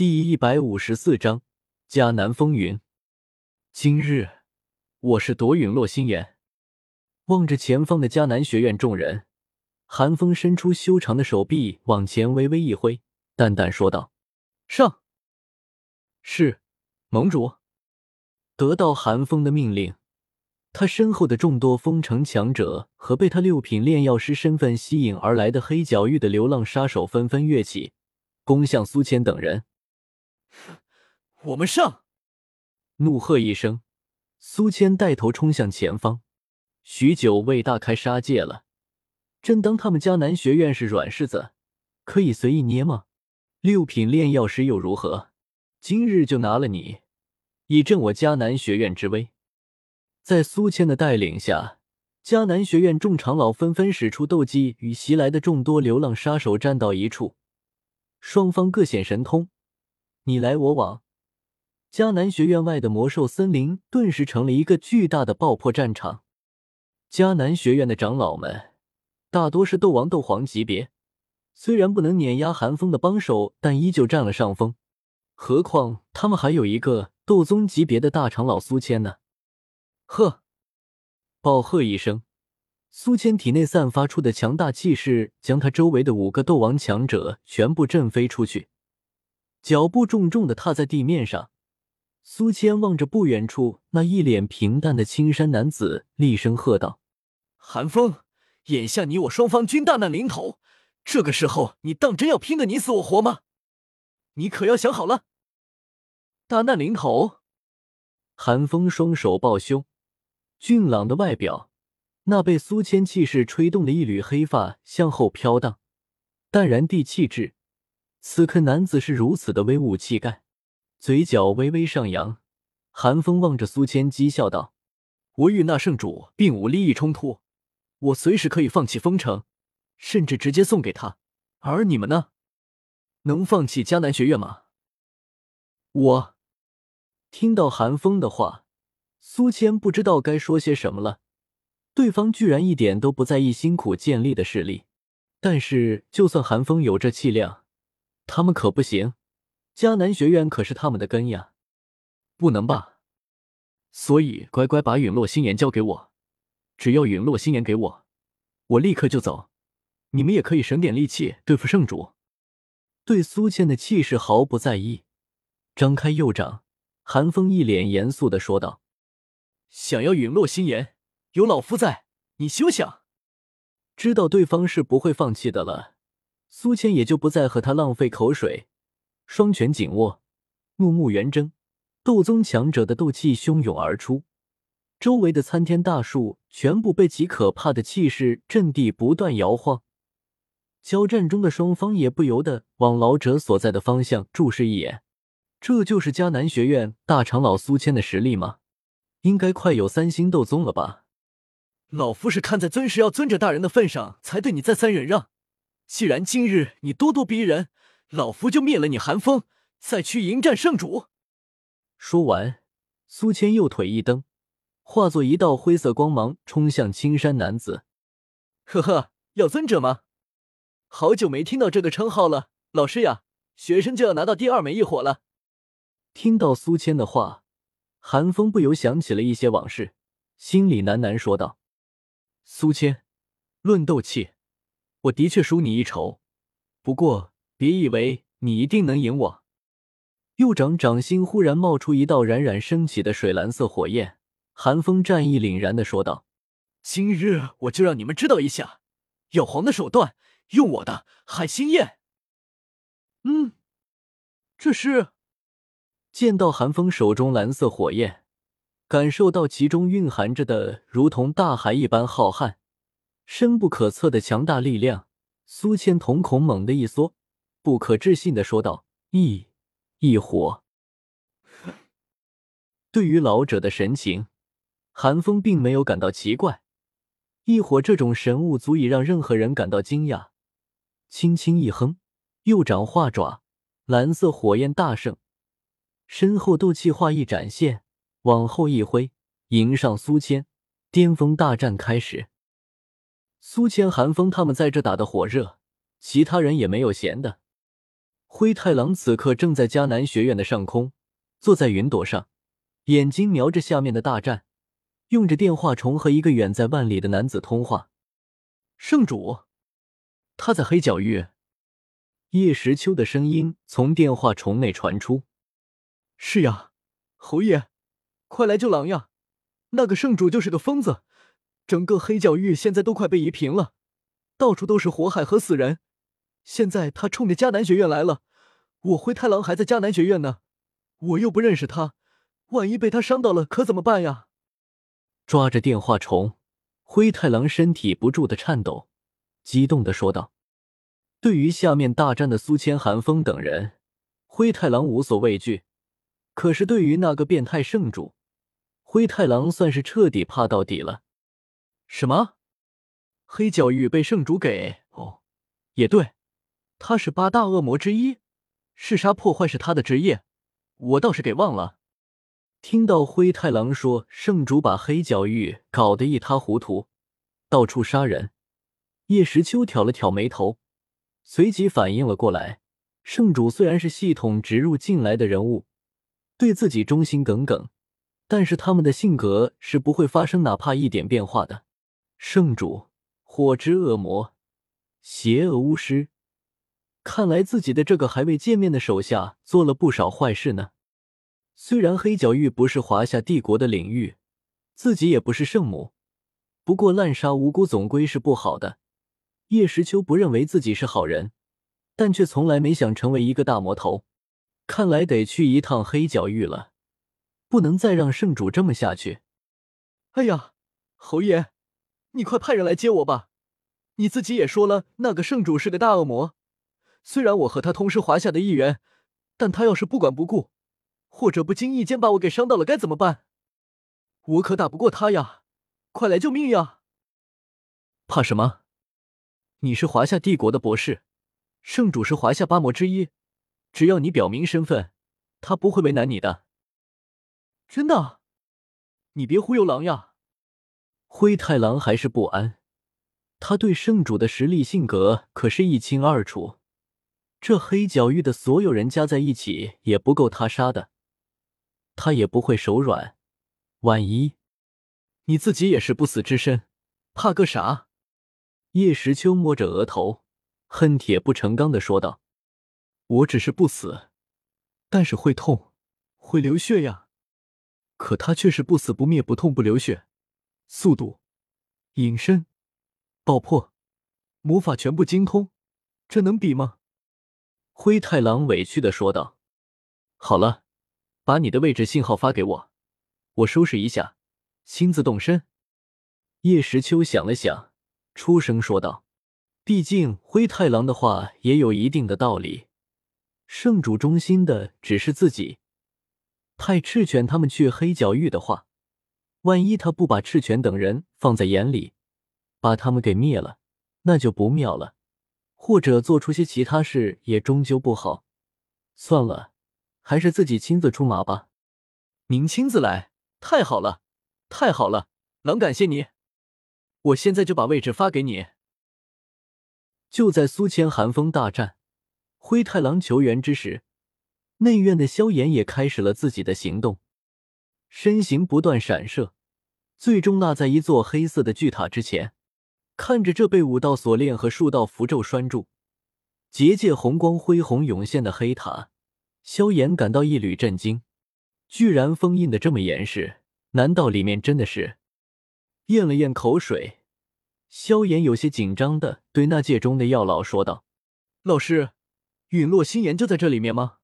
第一百五十四章迦南风云。今日我是夺陨落心炎。望着前方的迦南学院众人，寒风伸出修长的手臂往前微微一挥，淡淡说道：“上。”是，盟主。得到寒风的命令，他身后的众多封城强者和被他六品炼药师身份吸引而来的黑角域的流浪杀手纷纷跃起，攻向苏谦等人。我们上！怒喝一声，苏谦带头冲向前方。许久未大开杀戒了，真当他们迦南学院是软柿子，可以随意捏吗？六品炼药师又如何？今日就拿了你，以振我迦南学院之威。在苏谦的带领下，迦南学院众长老纷纷使出斗技，与袭来的众多流浪杀手战到一处，双方各显神通。你来我往，迦南学院外的魔兽森林顿时成了一个巨大的爆破战场。迦南学院的长老们大多是斗王、斗皇级别，虽然不能碾压寒风的帮手，但依旧占了上风。何况他们还有一个斗宗级别的大长老苏谦呢！呵，暴喝一声，苏谦体内散发出的强大气势，将他周围的五个斗王强者全部震飞出去。脚步重重的踏在地面上，苏谦望着不远处那一脸平淡的青衫男子，厉声喝道：“寒风，眼下你我双方均大难临头，这个时候你当真要拼个你死我活吗？你可要想好了！”大难临头，寒风双手抱胸，俊朗的外表，那被苏谦气势吹动的一缕黑发向后飘荡，淡然地气质。此刻男子是如此的威武气概，嘴角微微上扬。寒风望着苏谦，讥笑道：“我与那圣主并无利益冲突，我随时可以放弃封城，甚至直接送给他。而你们呢？能放弃迦南学院吗？”我听到寒风的话，苏谦不知道该说些什么了。对方居然一点都不在意辛苦建立的势力，但是就算寒风有这气量。他们可不行，迦南学院可是他们的根呀，不能吧？所以乖乖把陨落心炎交给我，只要陨落心炎给我，我立刻就走。你们也可以省点力气对付圣主。对苏倩的气势毫不在意，张开右掌，寒风一脸严肃的说道：“想要陨落心炎，有老夫在，你休想！”知道对方是不会放弃的了。苏谦也就不再和他浪费口水，双拳紧握，怒目圆睁，斗宗强者的斗气汹涌而出，周围的参天大树全部被其可怕的气势震地不断摇晃。交战中的双方也不由得往老者所在的方向注视一眼，这就是迦南学院大长老苏谦的实力吗？应该快有三星斗宗了吧？老夫是看在尊师要尊者大人的份上，才对你再三忍让。既然今日你咄咄逼人，老夫就灭了你寒风，再去迎战圣主。说完，苏谦右腿一蹬，化作一道灰色光芒，冲向青山男子。呵呵，要尊者吗？好久没听到这个称号了，老师呀，学生就要拿到第二枚异火了。听到苏谦的话，寒风不由想起了一些往事，心里喃喃说道：“苏谦，论斗气。”我的确输你一筹，不过别以为你一定能赢我。右掌掌心忽然冒出一道冉冉升起的水蓝色火焰，寒风战意凛然的说道：“今日我就让你们知道一下，妖皇的手段，用我的海心焰。”嗯，这是见到寒风手中蓝色火焰，感受到其中蕴含着的如同大海一般浩瀚。深不可测的强大力量，苏谦瞳孔猛地一缩，不可置信的说道：“异异火。”对于老者的神情，韩风并没有感到奇怪。异火这种神物足以让任何人感到惊讶。轻轻一哼，右掌化爪，蓝色火焰大盛，身后斗气化意展现，往后一挥，迎上苏谦，巅峰大战开始。苏谦、寒风他们在这打的火热，其他人也没有闲的。灰太狼此刻正在迦南学院的上空，坐在云朵上，眼睛瞄着下面的大战，用着电话虫和一个远在万里的男子通话。圣主，他在黑角域。叶时秋的声音从电话虫内传出：“是呀，侯爷，快来救狼呀！那个圣主就是个疯子，整个黑角域现在都快被夷平了，到处都是火海和死人。现在他冲着迦南学院来了，我灰太狼还在迦南学院呢，我又不认识他，万一被他伤到了，可怎么办呀？”抓着电话虫，灰太狼身体不住的颤抖，激动的说道。对于下面大战的苏千、寒风等人，灰太狼无所畏惧。可是对于那个变态圣主，灰太狼算是彻底怕到底了。什么？黑角域被圣主给……哦，也对，他是八大恶魔之一，弑杀破坏是他的职业，我倒是给忘了。听到灰太狼说圣主把黑角域搞得一塌糊涂，到处杀人，叶时秋挑了挑眉头。随即反应了过来，圣主虽然是系统植入进来的人物，对自己忠心耿耿，但是他们的性格是不会发生哪怕一点变化的。圣主，火之恶魔，邪恶巫师，看来自己的这个还未见面的手下做了不少坏事呢。虽然黑角域不是华夏帝国的领域，自己也不是圣母，不过滥杀无辜总归是不好的。叶时秋不认为自己是好人，但却从来没想成为一个大魔头。看来得去一趟黑角域了，不能再让圣主这么下去。哎呀，侯爷，你快派人来接我吧！你自己也说了，那个圣主是个大恶魔。虽然我和他同是华夏的一员，但他要是不管不顾，或者不经意间把我给伤到了，该怎么办？我可打不过他呀！快来救命呀！怕什么？你是华夏帝国的博士，圣主是华夏八魔之一，只要你表明身份，他不会为难你的。真的？你别忽悠狼呀！灰太狼还是不安，他对圣主的实力、性格可是一清二楚。这黑角域的所有人加在一起也不够他杀的，他也不会手软。万一你自己也是不死之身，怕个啥？叶时秋摸着额头，恨铁不成钢的说道：“我只是不死，但是会痛，会流血呀。可他却是不死不灭，不痛不流血，速度、隐身、爆破，魔法全部精通，这能比吗？”灰太狼委屈的说道：“好了，把你的位置信号发给我，我收拾一下，亲自动身。”叶时秋想了想。出声说道：“毕竟灰太狼的话也有一定的道理。圣主忠心的只是自己，派赤犬他们去黑角域的话，万一他不把赤犬等人放在眼里，把他们给灭了，那就不妙了。或者做出些其他事，也终究不好。算了，还是自己亲自出马吧。您亲自来，太好了，太好了，狼感谢你。”我现在就把位置发给你。就在苏千寒风大战灰太狼求援之时，内院的萧炎也开始了自己的行动，身形不断闪烁，最终落在一座黑色的巨塔之前。看着这被五道锁链和数道符咒拴住、结界红光恢宏涌现的黑塔，萧炎感到一缕震惊：居然封印的这么严实，难道里面真的是？咽了咽口水，萧炎有些紧张的对那界中的药老说道：“老师，陨落心炎就在这里面吗？”